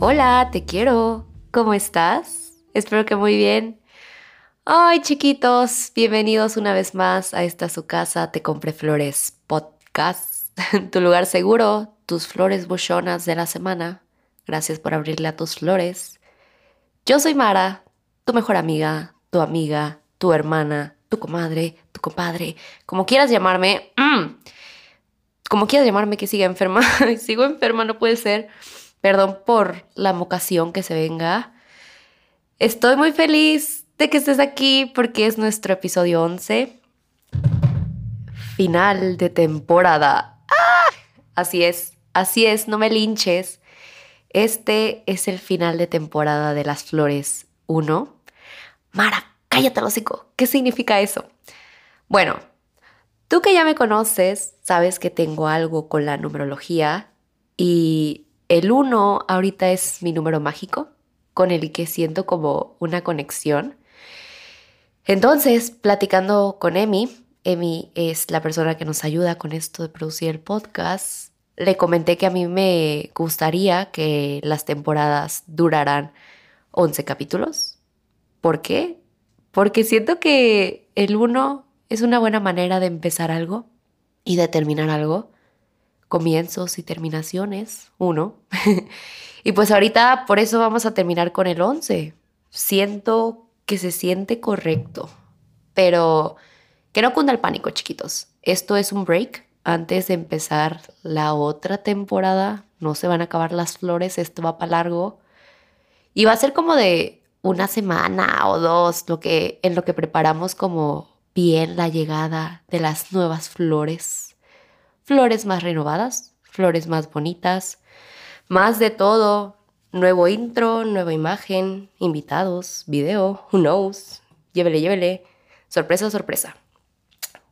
Hola, te quiero. ¿Cómo estás? Espero que muy bien. Ay, chiquitos, bienvenidos una vez más a esta su casa Te compré flores podcast, tu lugar seguro, tus flores buchonas de la semana. Gracias por abrirle a tus flores. Yo soy Mara, tu mejor amiga, tu amiga, tu hermana, tu comadre, tu compadre, como quieras llamarme. Mm. Como quieras llamarme que siga enferma. Sigo enferma, no puede ser. Perdón por la mocación que se venga. Estoy muy feliz de que estés aquí porque es nuestro episodio 11. Final de temporada. ¡Ah! Así es, así es, no me linches. Este es el final de temporada de Las Flores 1. Mara, cállate, hocico. ¿Qué significa eso? Bueno, tú que ya me conoces, sabes que tengo algo con la numerología y el 1 ahorita es mi número mágico con el que siento como una conexión. Entonces, platicando con Emi, Emi es la persona que nos ayuda con esto de producir el podcast, le comenté que a mí me gustaría que las temporadas duraran 11 capítulos. ¿Por qué? Porque siento que el 1 es una buena manera de empezar algo y de terminar algo comienzos y terminaciones, uno. y pues ahorita por eso vamos a terminar con el 11. Siento que se siente correcto, pero que no cunda el pánico, chiquitos. Esto es un break antes de empezar la otra temporada. No se van a acabar las flores, esto va para largo. Y va a ser como de una semana o dos lo que, en lo que preparamos como bien la llegada de las nuevas flores flores más renovadas, flores más bonitas, más de todo, nuevo intro, nueva imagen, invitados, video, who knows, llévele, llévele, sorpresa, sorpresa.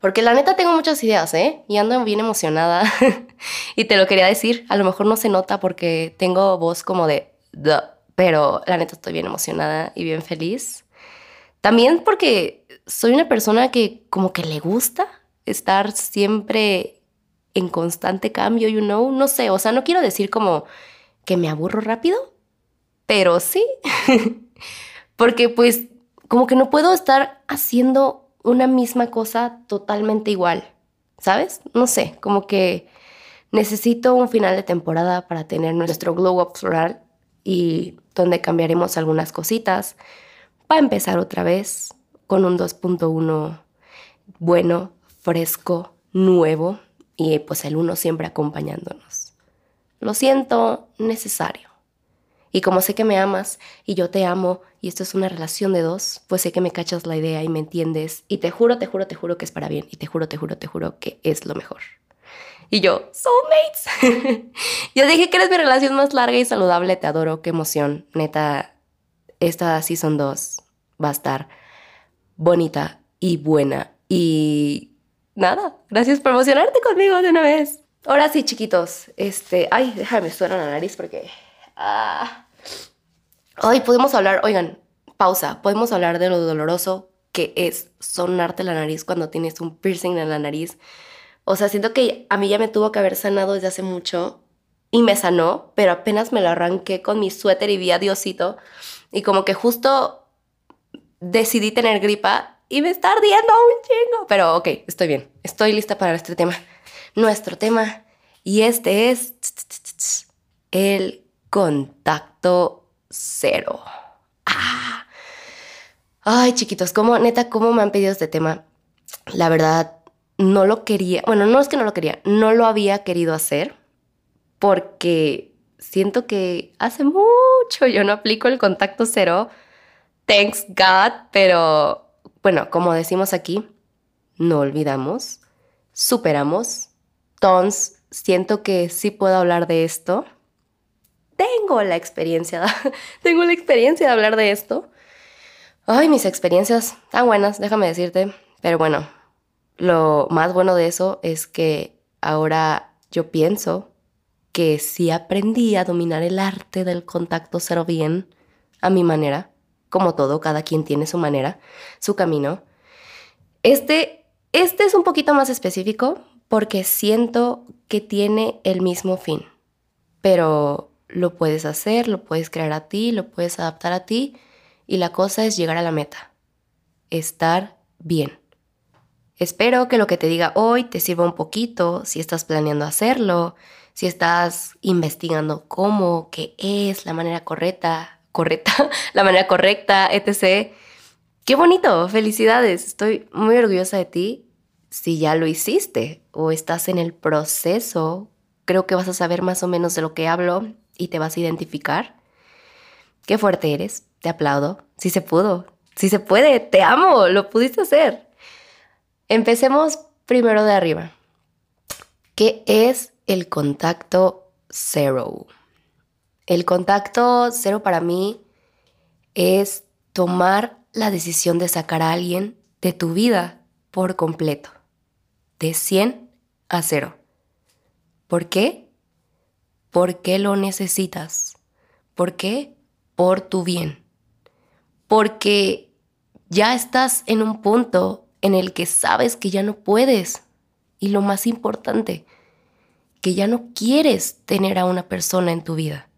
Porque la neta tengo muchas ideas, ¿eh? Y ando bien emocionada. y te lo quería decir, a lo mejor no se nota porque tengo voz como de... pero la neta estoy bien emocionada y bien feliz. También porque soy una persona que como que le gusta estar siempre en constante cambio, you know, no sé, o sea, no quiero decir como que me aburro rápido, pero sí, porque pues como que no puedo estar haciendo una misma cosa totalmente igual, ¿sabes? No sé, como que necesito un final de temporada para tener nuestro glow up floral y donde cambiaremos algunas cositas para empezar otra vez con un 2.1 bueno, fresco, nuevo, y pues el uno siempre acompañándonos. Lo siento, necesario. Y como sé que me amas y yo te amo y esto es una relación de dos, pues sé que me cachas la idea y me entiendes y te juro, te juro, te juro que es para bien y te juro, te juro, te juro que es lo mejor. Y yo, soulmates. yo dije que eres mi relación más larga y saludable, te adoro, qué emoción. Neta, esta season 2 va a estar bonita y buena y nada, gracias por emocionarte conmigo de una vez. Ahora sí, chiquitos, este, ay, déjame suena la nariz porque... Ah. Hoy podemos hablar, oigan, pausa, podemos hablar de lo doloroso que es sonarte la nariz cuando tienes un piercing en la nariz. O sea, siento que a mí ya me tuvo que haber sanado desde hace mucho y me sanó, pero apenas me lo arranqué con mi suéter y vi a Diosito y como que justo decidí tener gripa y me está ardiendo un chingo. Pero ok, estoy bien. Estoy lista para este tema. Nuestro tema. Y este es el contacto cero. Ah. Ay, chiquitos, ¿cómo, neta, cómo me han pedido este tema? La verdad, no lo quería. Bueno, no es que no lo quería, no lo había querido hacer porque siento que hace mucho yo no aplico el contacto cero. Thanks God, pero bueno, como decimos aquí, no olvidamos, superamos. Tons, siento que sí puedo hablar de esto. Tengo la experiencia, tengo la experiencia de hablar de esto. Ay, mis experiencias tan buenas, déjame decirte. Pero bueno, lo más bueno de eso es que ahora yo pienso que sí aprendí a dominar el arte del contacto cero bien a mi manera como todo, cada quien tiene su manera, su camino. Este, este es un poquito más específico porque siento que tiene el mismo fin, pero lo puedes hacer, lo puedes crear a ti, lo puedes adaptar a ti y la cosa es llegar a la meta, estar bien. Espero que lo que te diga hoy te sirva un poquito si estás planeando hacerlo, si estás investigando cómo, qué es la manera correcta, correcta, la manera correcta, etc. Qué bonito, felicidades, estoy muy orgullosa de ti. Si ya lo hiciste o estás en el proceso, creo que vas a saber más o menos de lo que hablo y te vas a identificar. Qué fuerte eres, te aplaudo. Si se pudo, si se puede, te amo, lo pudiste hacer. Empecemos primero de arriba. ¿Qué es el contacto cero? El contacto cero para mí es tomar la decisión de sacar a alguien de tu vida por completo, de 100 a 0. ¿Por qué? ¿Por qué lo necesitas? ¿Por qué? Por tu bien. Porque ya estás en un punto en el que sabes que ya no puedes. Y lo más importante, que ya no quieres tener a una persona en tu vida.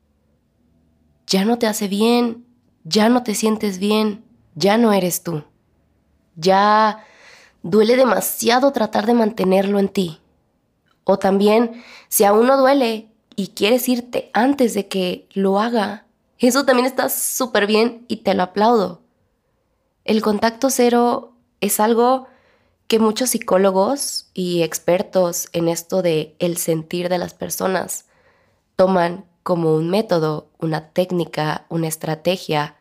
Ya no te hace bien, ya no te sientes bien, ya no eres tú. Ya duele demasiado tratar de mantenerlo en ti. O también, si aún no duele y quieres irte antes de que lo haga, eso también está súper bien y te lo aplaudo. El contacto cero es algo que muchos psicólogos y expertos en esto de el sentir de las personas toman como un método, una técnica, una estrategia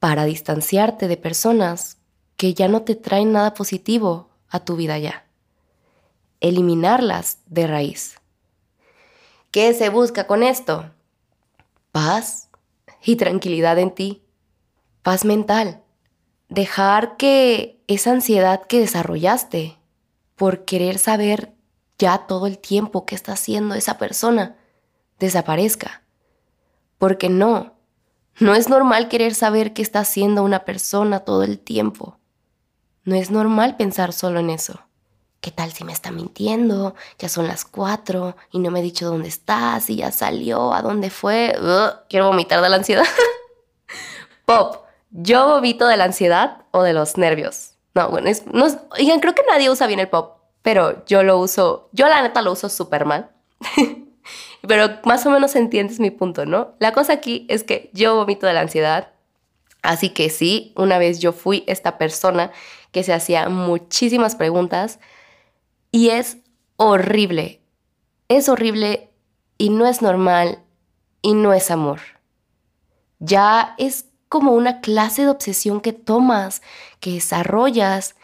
para distanciarte de personas que ya no te traen nada positivo a tu vida ya. Eliminarlas de raíz. ¿Qué se busca con esto? Paz y tranquilidad en ti. Paz mental. Dejar que esa ansiedad que desarrollaste por querer saber ya todo el tiempo qué está haciendo esa persona desaparezca. Porque no, no es normal querer saber qué está haciendo una persona todo el tiempo. No es normal pensar solo en eso. ¿Qué tal si me está mintiendo? Ya son las cuatro y no me ha dicho dónde está, si ya salió, a dónde fue. quiero vomitar de la ansiedad. Pop, yo vomito de la ansiedad o de los nervios. No, bueno, es, no oigan, creo que nadie usa bien el pop, pero yo lo uso, yo la neta lo uso súper mal. pero más o menos entiendes mi punto, ¿no? La cosa aquí es que yo vomito de la ansiedad. Así que sí, una vez yo fui esta persona que se hacía muchísimas preguntas y es horrible. Es horrible y no es normal y no es amor. Ya es como una clase de obsesión que tomas, que desarrollas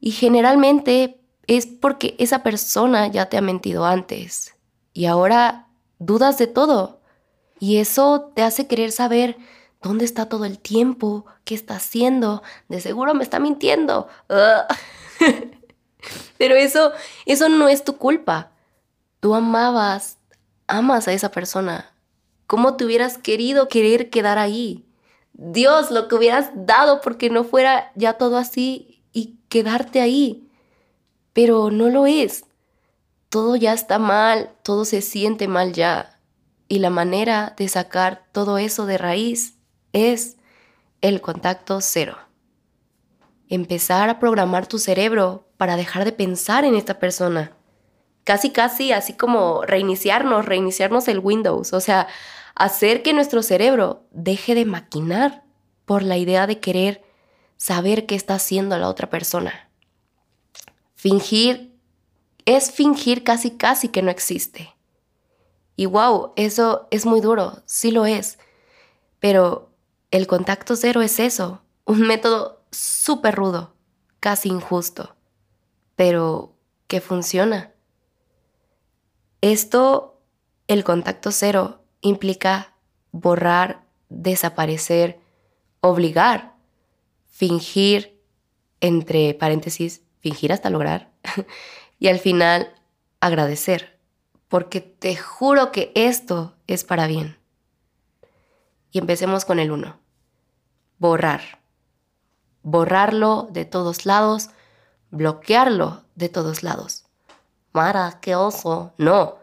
y generalmente es porque esa persona ya te ha mentido antes y ahora dudas de todo y eso te hace querer saber dónde está todo el tiempo, qué está haciendo, de seguro me está mintiendo. Pero eso, eso no es tu culpa. Tú amabas, amas a esa persona. ¿Cómo te hubieras querido querer quedar ahí? Dios, lo que hubieras dado porque no fuera ya todo así y quedarte ahí. Pero no lo es. Todo ya está mal, todo se siente mal ya. Y la manera de sacar todo eso de raíz es el contacto cero empezar a programar tu cerebro para dejar de pensar en esta persona. Casi, casi así como reiniciarnos, reiniciarnos el Windows, o sea, hacer que nuestro cerebro deje de maquinar por la idea de querer saber qué está haciendo la otra persona. Fingir es fingir casi, casi que no existe. Y wow, eso es muy duro, sí lo es. Pero el contacto cero es eso, un método súper rudo, casi injusto, pero que funciona. Esto, el contacto cero, implica borrar, desaparecer, obligar, fingir, entre paréntesis, fingir hasta lograr, y al final agradecer, porque te juro que esto es para bien. Y empecemos con el uno. Borrar borrarlo de todos lados, bloquearlo de todos lados. Mara, qué oso. No.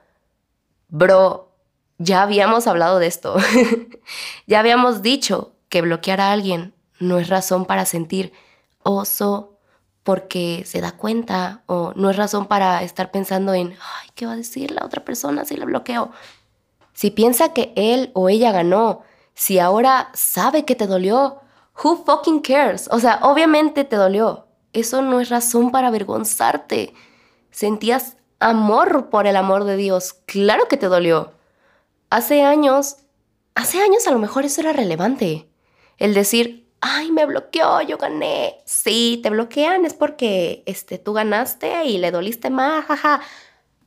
Bro, ya habíamos hablado de esto. ya habíamos dicho que bloquear a alguien no es razón para sentir oso porque se da cuenta o no es razón para estar pensando en, ay, ¿qué va a decir la otra persona si le bloqueo? Si piensa que él o ella ganó, si ahora sabe que te dolió, who fucking cares? O sea, obviamente te dolió. Eso no es razón para avergonzarte. Sentías amor por el amor de Dios. Claro que te dolió. Hace años, hace años a lo mejor eso era relevante. El decir, ay, me bloqueó, yo gané. Sí, te bloquean es porque este, tú ganaste y le doliste más, jaja.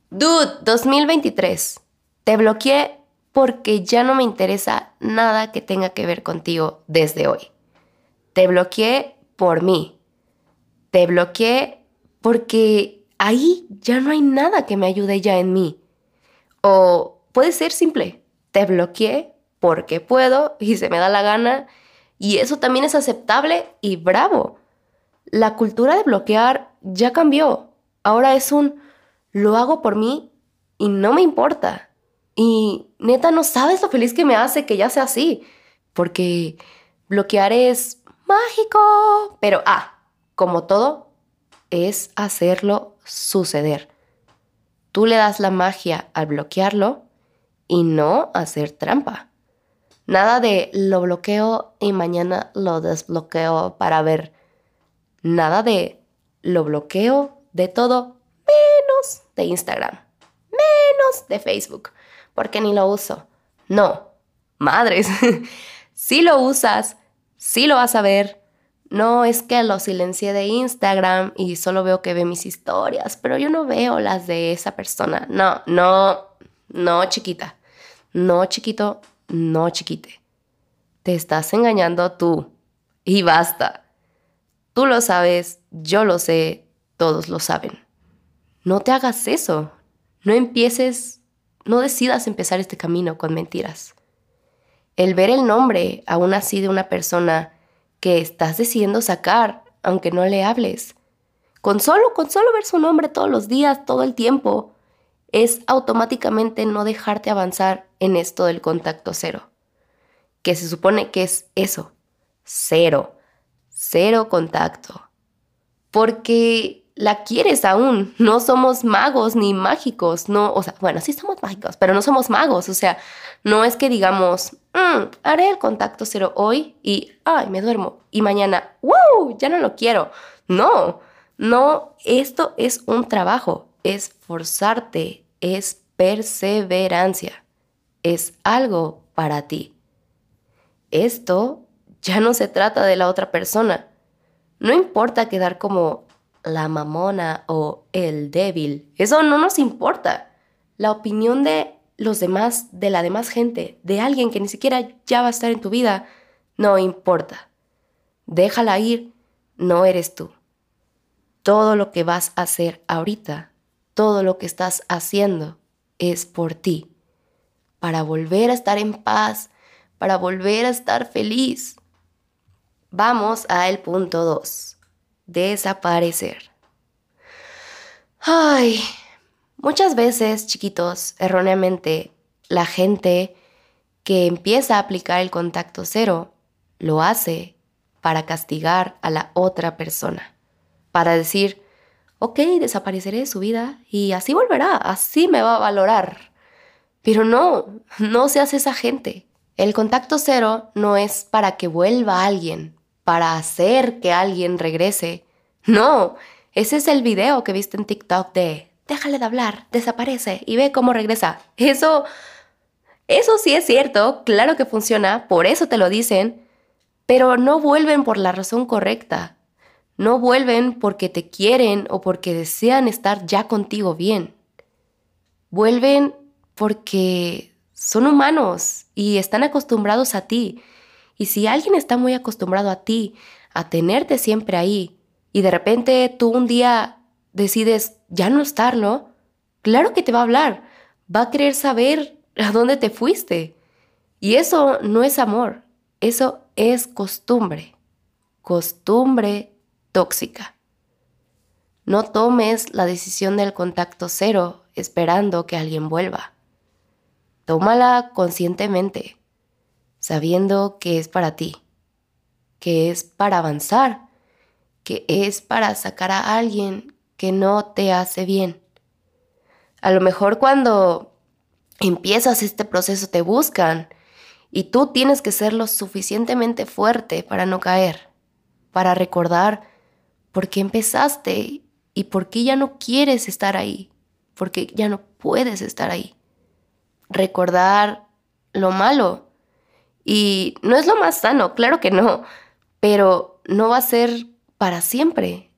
Dude, 2023. Te bloqueé porque ya no me interesa nada que tenga que ver contigo desde hoy. Te bloqueé por mí. Te bloqueé porque ahí ya no hay nada que me ayude ya en mí. O puede ser simple. Te bloqueé porque puedo y se me da la gana y eso también es aceptable y bravo. La cultura de bloquear ya cambió. Ahora es un lo hago por mí y no me importa. Y neta, no sabes lo feliz que me hace que ya sea así. Porque bloquear es mágico. Pero, ah, como todo, es hacerlo suceder. Tú le das la magia al bloquearlo y no hacer trampa. Nada de lo bloqueo y mañana lo desbloqueo para ver. Nada de lo bloqueo de todo menos de Instagram, menos de Facebook, porque ni lo uso. No, madres, si lo usas, si lo vas a ver. No es que lo silencié de Instagram y solo veo que ve mis historias, pero yo no veo las de esa persona. No, no, no, chiquita. No, chiquito, no, chiquite. Te estás engañando tú. Y basta. Tú lo sabes, yo lo sé, todos lo saben. No te hagas eso. No empieces, no decidas empezar este camino con mentiras. El ver el nombre aún así de una persona que estás decidiendo sacar, aunque no le hables, con solo, con solo ver su nombre todos los días, todo el tiempo, es automáticamente no dejarte avanzar en esto del contacto cero, que se supone que es eso, cero, cero contacto, porque la quieres aún, no somos magos ni mágicos, no, o sea, bueno, sí somos mágicos, pero no somos magos, o sea, no es que digamos, mm, haré el contacto cero hoy y, ay, me duermo, y mañana, wow, ya no lo quiero, no, no, esto es un trabajo, es forzarte, es perseverancia, es algo para ti. Esto ya no se trata de la otra persona. No importa quedar como la mamona o el débil, eso no nos importa. La opinión de los demás, de la demás gente, de alguien que ni siquiera ya va a estar en tu vida, no importa. Déjala ir, no eres tú. Todo lo que vas a hacer ahorita todo lo que estás haciendo es por ti, para volver a estar en paz, para volver a estar feliz. Vamos al punto 2. Desaparecer. Ay, muchas veces, chiquitos, erróneamente, la gente que empieza a aplicar el contacto cero lo hace para castigar a la otra persona, para decir, ok, desapareceré de su vida y así volverá, así me va a valorar. Pero no, no seas esa gente. El contacto cero no es para que vuelva alguien, para hacer que alguien regrese. No, ese es el video que viste en TikTok de déjale de hablar, desaparece y ve cómo regresa. Eso, eso sí es cierto, claro que funciona, por eso te lo dicen, pero no vuelven por la razón correcta. No vuelven porque te quieren o porque desean estar ya contigo bien. Vuelven porque son humanos y están acostumbrados a ti. Y si alguien está muy acostumbrado a ti, a tenerte siempre ahí, y de repente tú un día decides ya no estarlo, claro que te va a hablar, va a querer saber a dónde te fuiste. Y eso no es amor, eso es costumbre. Costumbre tóxica. No tomes la decisión del contacto cero esperando que alguien vuelva. tómala conscientemente, sabiendo que es para ti, que es para avanzar, que es para sacar a alguien que no te hace bien. A lo mejor cuando empiezas este proceso te buscan y tú tienes que ser lo suficientemente fuerte para no caer, para recordar por qué empezaste y por qué ya no quieres estar ahí, porque ya no puedes estar ahí recordar lo malo. Y no es lo más sano, claro que no, pero no va a ser para siempre.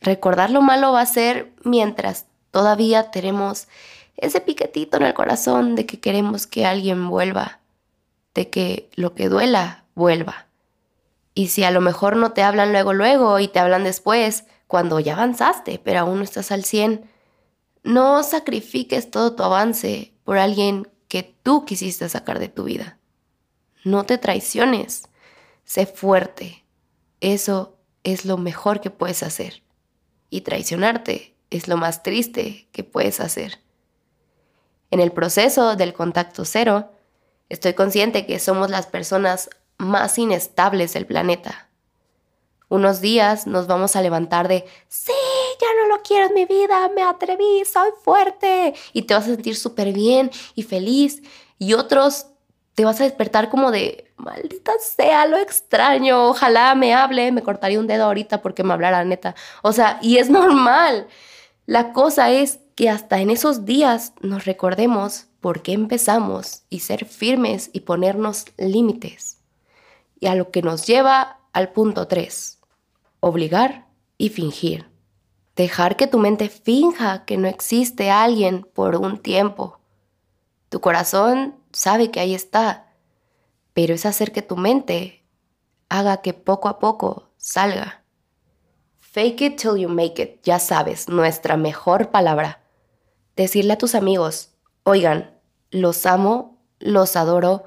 Recordar lo malo va a ser mientras todavía tenemos ese piquetito en el corazón de que queremos que alguien vuelva, de que lo que duela vuelva. Y si a lo mejor no te hablan luego, luego y te hablan después, cuando ya avanzaste, pero aún no estás al 100, no sacrifiques todo tu avance por alguien que tú quisiste sacar de tu vida. No te traiciones. Sé fuerte. Eso es lo mejor que puedes hacer. Y traicionarte es lo más triste que puedes hacer. En el proceso del contacto cero, estoy consciente que somos las personas más inestables del planeta. Unos días nos vamos a levantar de, sí, ya no lo quiero en mi vida, me atreví, soy fuerte. Y te vas a sentir súper bien y feliz. Y otros te vas a despertar como de, maldita sea, lo extraño, ojalá me hable, me cortaría un dedo ahorita porque me hablara neta. O sea, y es normal. La cosa es que hasta en esos días nos recordemos por qué empezamos y ser firmes y ponernos límites. Y a lo que nos lleva al punto 3, obligar y fingir. Dejar que tu mente finja que no existe alguien por un tiempo. Tu corazón sabe que ahí está, pero es hacer que tu mente haga que poco a poco salga. Fake it till you make it, ya sabes, nuestra mejor palabra. Decirle a tus amigos, oigan, los amo, los adoro,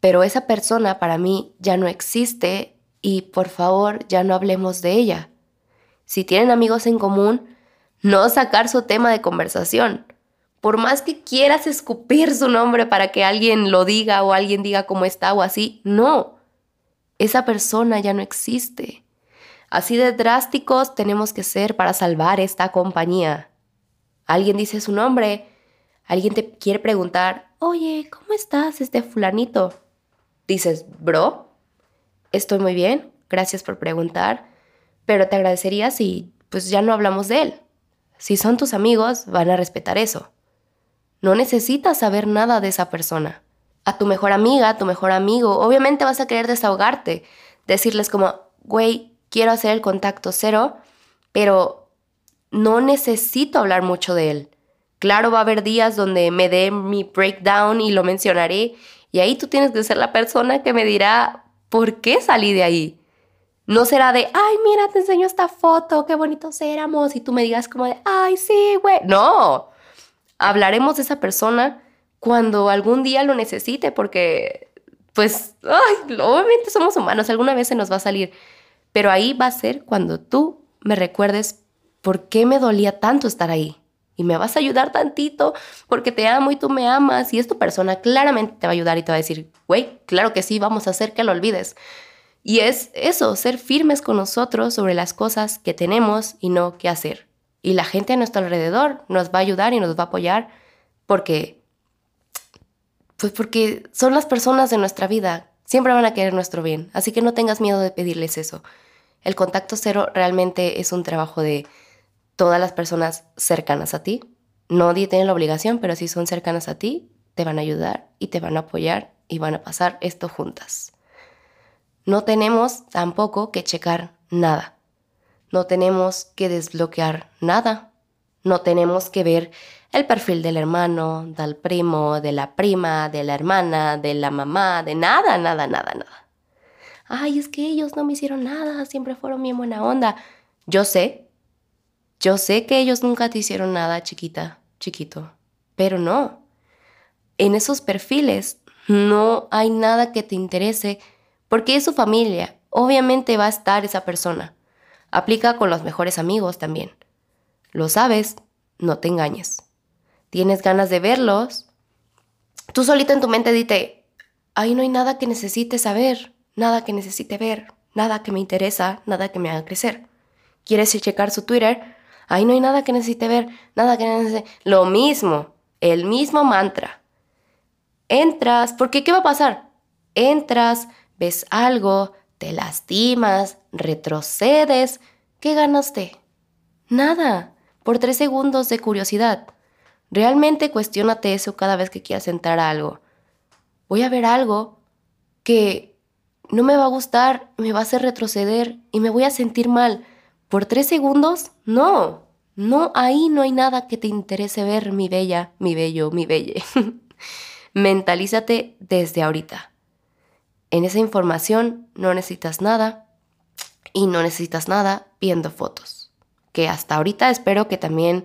pero esa persona para mí ya no existe y por favor ya no hablemos de ella si tienen amigos en común, no sacar su tema de conversación. Por más que quieras escupir su nombre para que alguien lo diga o alguien diga cómo está o así, no. Esa persona ya no existe. Así de drásticos tenemos que ser para salvar esta compañía. Alguien dice su nombre, alguien te quiere preguntar, oye, ¿cómo estás, este fulanito? Dices, bro, estoy muy bien, gracias por preguntar pero te agradecería si pues ya no hablamos de él. Si son tus amigos, van a respetar eso. No necesitas saber nada de esa persona. A tu mejor amiga, a tu mejor amigo, obviamente vas a querer desahogarte, decirles como, güey, quiero hacer el contacto cero, pero no necesito hablar mucho de él. Claro, va a haber días donde me dé mi breakdown y lo mencionaré, y ahí tú tienes que ser la persona que me dirá por qué salí de ahí. No será de, ay, mira, te enseño esta foto, qué bonitos éramos, y tú me digas como de, ay, sí, güey. No, hablaremos de esa persona cuando algún día lo necesite, porque, pues, ay, obviamente somos humanos, alguna vez se nos va a salir, pero ahí va a ser cuando tú me recuerdes por qué me dolía tanto estar ahí. Y me vas a ayudar tantito porque te amo y tú me amas. Y es tu persona, claramente te va a ayudar y te va a decir, güey, claro que sí, vamos a hacer que lo olvides. Y es eso, ser firmes con nosotros sobre las cosas que tenemos y no qué hacer. Y la gente a nuestro alrededor nos va a ayudar y nos va a apoyar porque, pues porque son las personas de nuestra vida. Siempre van a querer nuestro bien. Así que no tengas miedo de pedirles eso. El contacto cero realmente es un trabajo de todas las personas cercanas a ti. Nadie tiene la obligación, pero si son cercanas a ti, te van a ayudar y te van a apoyar y van a pasar esto juntas. No tenemos tampoco que checar nada. No tenemos que desbloquear nada. No tenemos que ver el perfil del hermano, del primo, de la prima, de la hermana, de la mamá, de nada, nada, nada, nada. Ay, es que ellos no me hicieron nada, siempre fueron bien buena onda. Yo sé, yo sé que ellos nunca te hicieron nada, chiquita, chiquito, pero no. En esos perfiles no hay nada que te interese porque es su familia. Obviamente va a estar esa persona. Aplica con los mejores amigos también. Lo sabes, no te engañes. Tienes ganas de verlos, tú solita en tu mente dite, ahí no hay nada que necesite saber, nada que necesite ver, nada que me interesa, nada que me haga crecer. ¿Quieres checar su Twitter? Ahí no hay nada que necesite ver, nada que necesite... Lo mismo, el mismo mantra. Entras, porque ¿qué va a pasar? Entras, ves algo, te lastimas, retrocedes. ¿Qué ganaste? Nada, por tres segundos de curiosidad. Realmente cuestionate eso cada vez que quieras entrar a algo. Voy a ver algo que no me va a gustar, me va a hacer retroceder y me voy a sentir mal. ¿Por tres segundos? No. No, ahí no hay nada que te interese ver, mi bella, mi bello, mi belle. Mentalízate desde ahorita. En esa información no necesitas nada y no necesitas nada viendo fotos. Que hasta ahorita espero que también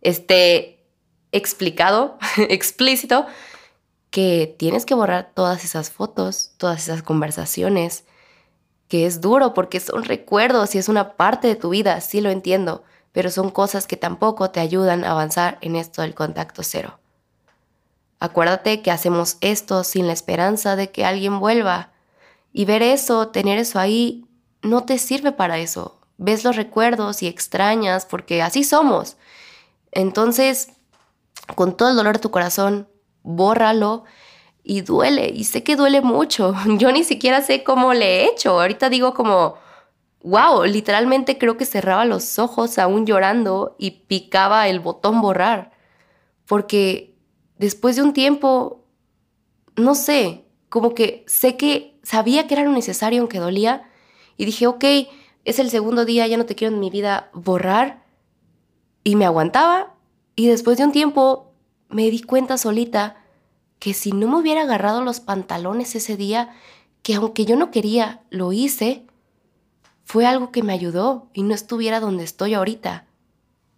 esté explicado, explícito, que tienes que borrar todas esas fotos, todas esas conversaciones, que es duro porque son recuerdos y es una parte de tu vida, sí lo entiendo, pero son cosas que tampoco te ayudan a avanzar en esto del contacto cero. Acuérdate que hacemos esto sin la esperanza de que alguien vuelva. Y ver eso, tener eso ahí, no te sirve para eso. Ves los recuerdos y extrañas porque así somos. Entonces, con todo el dolor de tu corazón, bórralo y duele. Y sé que duele mucho. Yo ni siquiera sé cómo le he hecho. Ahorita digo como, wow, literalmente creo que cerraba los ojos aún llorando y picaba el botón borrar. Porque después de un tiempo, no sé, como que sé que sabía que era lo necesario aunque dolía y dije, ok, es el segundo día, ya no te quiero en mi vida borrar y me aguantaba y después de un tiempo me di cuenta solita que si no me hubiera agarrado los pantalones ese día, que aunque yo no quería, lo hice, fue algo que me ayudó y no estuviera donde estoy ahorita.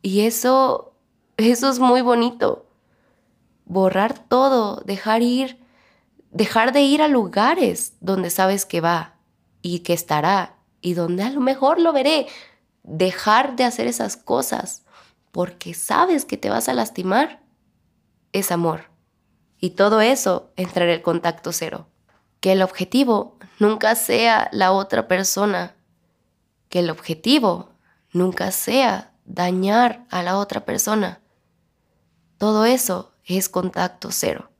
Y eso, eso es muy bonito borrar todo, dejar ir, dejar de ir a lugares donde sabes que va y que estará y donde a lo mejor lo veré. Dejar de hacer esas cosas porque sabes que te vas a lastimar es amor. Y todo eso entra en el contacto cero. Que el objetivo nunca sea la otra persona. Que el objetivo nunca sea dañar a la otra persona. Todo eso es contacto cero.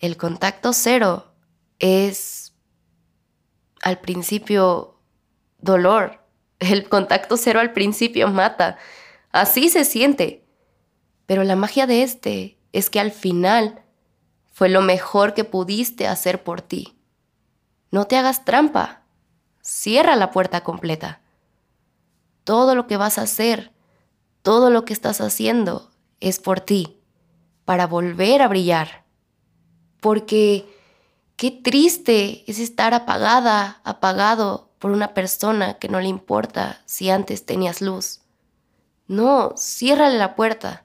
El contacto cero es al principio dolor. El contacto cero al principio mata. Así se siente. Pero la magia de este es que al final fue lo mejor que pudiste hacer por ti. No te hagas trampa. Cierra la puerta completa. Todo lo que vas a hacer, todo lo que estás haciendo es por ti para volver a brillar. Porque qué triste es estar apagada, apagado por una persona que no le importa si antes tenías luz. No, ciérrale la puerta.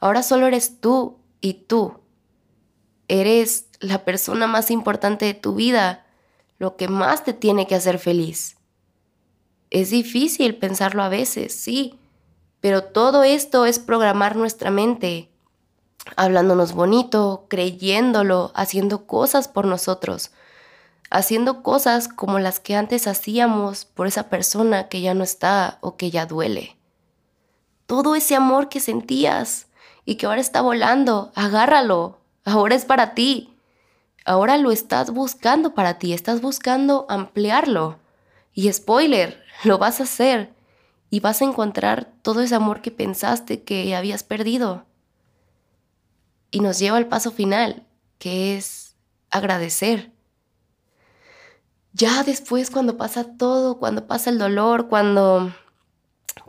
Ahora solo eres tú y tú. Eres la persona más importante de tu vida, lo que más te tiene que hacer feliz. Es difícil pensarlo a veces, sí, pero todo esto es programar nuestra mente hablándonos bonito, creyéndolo, haciendo cosas por nosotros, haciendo cosas como las que antes hacíamos por esa persona que ya no está o que ya duele. Todo ese amor que sentías y que ahora está volando, agárralo, ahora es para ti. Ahora lo estás buscando para ti, estás buscando ampliarlo. Y spoiler, lo vas a hacer y vas a encontrar todo ese amor que pensaste que habías perdido y nos lleva al paso final, que es agradecer. Ya después cuando pasa todo, cuando pasa el dolor, cuando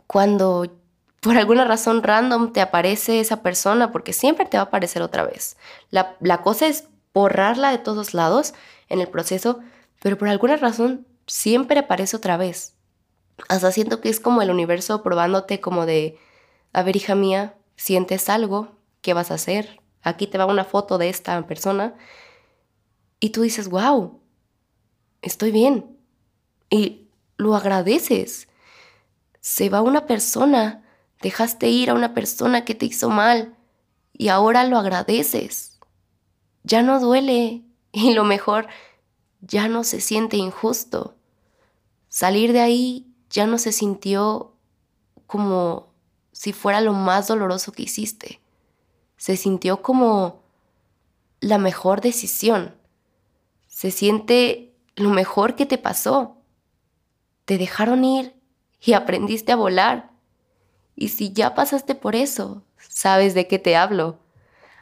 cuando por alguna razón random te aparece esa persona, porque siempre te va a aparecer otra vez. La, la cosa es borrarla de todos lados en el proceso, pero por alguna razón siempre aparece otra vez. Hasta siento que es como el universo probándote como de, a ver hija mía, sientes algo, ¿qué vas a hacer? aquí te va una foto de esta persona, y tú dices, wow, estoy bien. Y lo agradeces. Se va una persona, dejaste ir a una persona que te hizo mal y ahora lo agradeces. ya no duele y lo mejor, ya no se siente injusto. Salir de ahí ya no se sintió como si fuera lo más doloroso que hiciste. Se sintió como la mejor decisión. Se siente lo mejor que te pasó. Te dejaron ir y aprendiste a volar. Y si ya pasaste por eso, sabes de qué te hablo.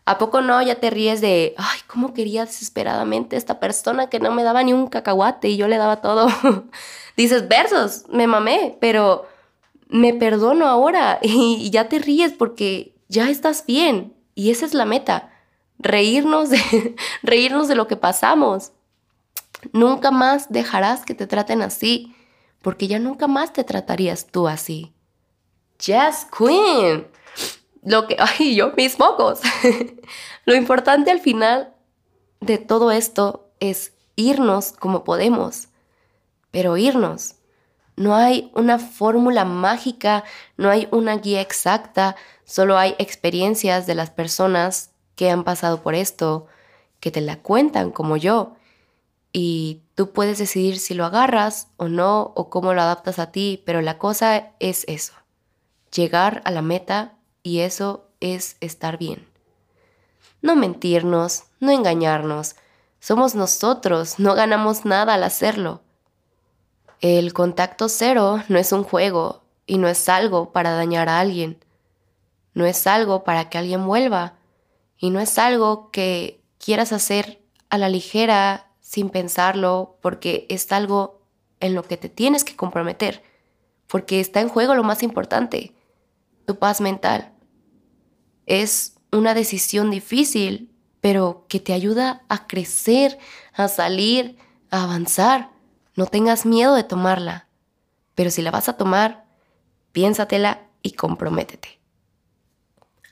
¿A poco no ya te ríes de, ay, cómo quería desesperadamente esta persona que no me daba ni un cacahuate y yo le daba todo? Dices, versos, me mamé, pero me perdono ahora y ya te ríes porque ya estás bien y esa es la meta, reírnos reírnos de lo que pasamos. Nunca más dejarás que te traten así, porque ya nunca más te tratarías tú así. Yes, Queen. Lo que, ay, yo mis mocos. lo importante al final de todo esto es irnos como podemos, pero irnos. No hay una fórmula mágica, no hay una guía exacta, solo hay experiencias de las personas que han pasado por esto, que te la cuentan como yo. Y tú puedes decidir si lo agarras o no, o cómo lo adaptas a ti, pero la cosa es eso, llegar a la meta y eso es estar bien. No mentirnos, no engañarnos, somos nosotros, no ganamos nada al hacerlo. El contacto cero no es un juego y no es algo para dañar a alguien. No es algo para que alguien vuelva y no es algo que quieras hacer a la ligera sin pensarlo porque es algo en lo que te tienes que comprometer, porque está en juego lo más importante, tu paz mental. Es una decisión difícil, pero que te ayuda a crecer, a salir, a avanzar. No tengas miedo de tomarla, pero si la vas a tomar, piénsatela y comprométete.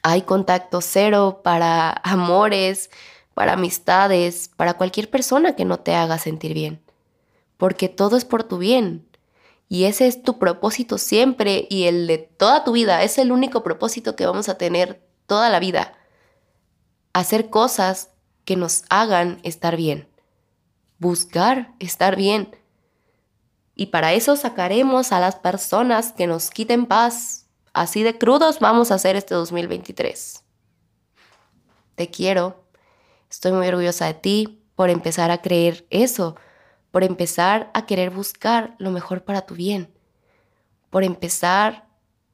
Hay contacto cero para amores, para amistades, para cualquier persona que no te haga sentir bien, porque todo es por tu bien. Y ese es tu propósito siempre y el de toda tu vida. Es el único propósito que vamos a tener toda la vida. Hacer cosas que nos hagan estar bien. Buscar estar bien y para eso sacaremos a las personas que nos quiten paz. Así de crudos vamos a hacer este 2023. Te quiero. Estoy muy orgullosa de ti por empezar a creer eso, por empezar a querer buscar lo mejor para tu bien, por empezar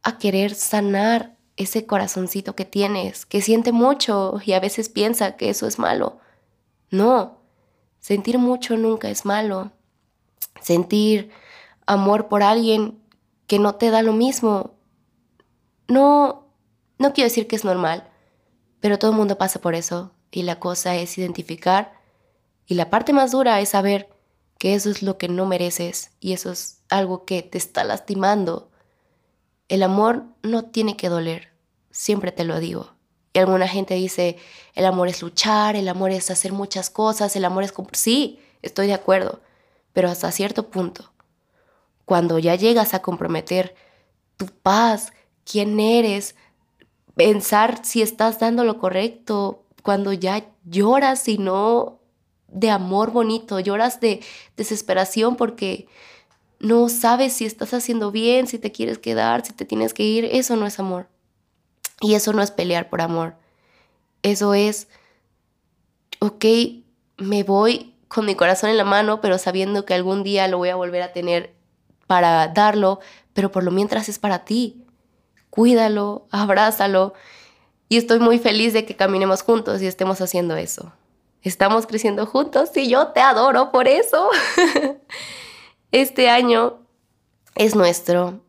a querer sanar ese corazoncito que tienes, que siente mucho y a veces piensa que eso es malo. No, sentir mucho nunca es malo sentir amor por alguien que no te da lo mismo. No, no quiero decir que es normal, pero todo el mundo pasa por eso y la cosa es identificar y la parte más dura es saber que eso es lo que no mereces y eso es algo que te está lastimando. El amor no tiene que doler, siempre te lo digo. Y alguna gente dice, el amor es luchar, el amor es hacer muchas cosas, el amor es... Sí, estoy de acuerdo pero hasta cierto punto. Cuando ya llegas a comprometer tu paz, quién eres, pensar si estás dando lo correcto, cuando ya lloras y no de amor bonito, lloras de desesperación porque no sabes si estás haciendo bien, si te quieres quedar, si te tienes que ir, eso no es amor. Y eso no es pelear por amor. Eso es, ok, me voy con mi corazón en la mano, pero sabiendo que algún día lo voy a volver a tener para darlo, pero por lo mientras es para ti. Cuídalo, abrázalo. Y estoy muy feliz de que caminemos juntos y estemos haciendo eso. Estamos creciendo juntos y yo te adoro por eso. este año es nuestro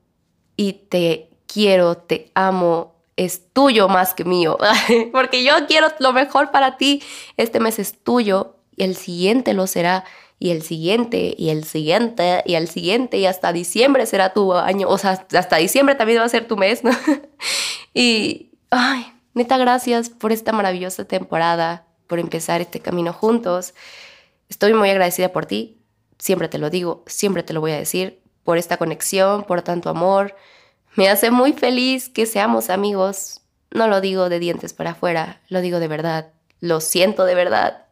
y te quiero, te amo, es tuyo más que mío, porque yo quiero lo mejor para ti. Este mes es tuyo y el siguiente lo será, y el siguiente, y el siguiente, y el siguiente, y hasta diciembre será tu año, o sea, hasta diciembre también va a ser tu mes, ¿no? y, ay, neta, gracias por esta maravillosa temporada, por empezar este camino juntos. Estoy muy agradecida por ti, siempre te lo digo, siempre te lo voy a decir, por esta conexión, por tanto amor. Me hace muy feliz que seamos amigos. No lo digo de dientes para afuera, lo digo de verdad Lo siento de verdad.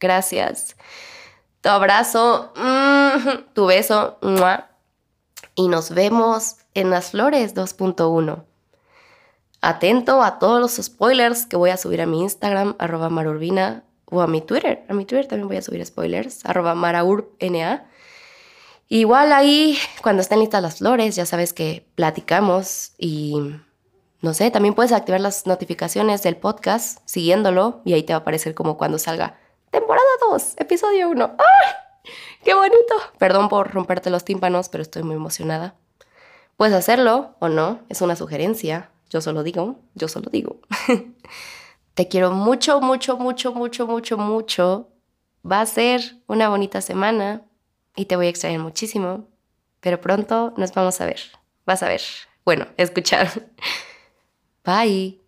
Gracias. Tu abrazo, mm, tu beso, y nos vemos en las flores 2.1. Atento a todos los spoilers que voy a subir a mi Instagram, arroba marurbina, o a mi Twitter. A mi Twitter también voy a subir spoilers, arroba maraurbna. Igual ahí, cuando estén listas las flores, ya sabes que platicamos y no sé, también puedes activar las notificaciones del podcast siguiéndolo y ahí te va a aparecer como cuando salga temporada 2, episodio 1. ¡Ay! ¡Qué bonito! Perdón por romperte los tímpanos, pero estoy muy emocionada. Puedes hacerlo o no, es una sugerencia. Yo solo digo, yo solo digo. te quiero mucho, mucho, mucho, mucho, mucho, mucho. Va a ser una bonita semana y te voy a extrañar muchísimo, pero pronto nos vamos a ver. Vas a ver. Bueno, escuchar. Bye.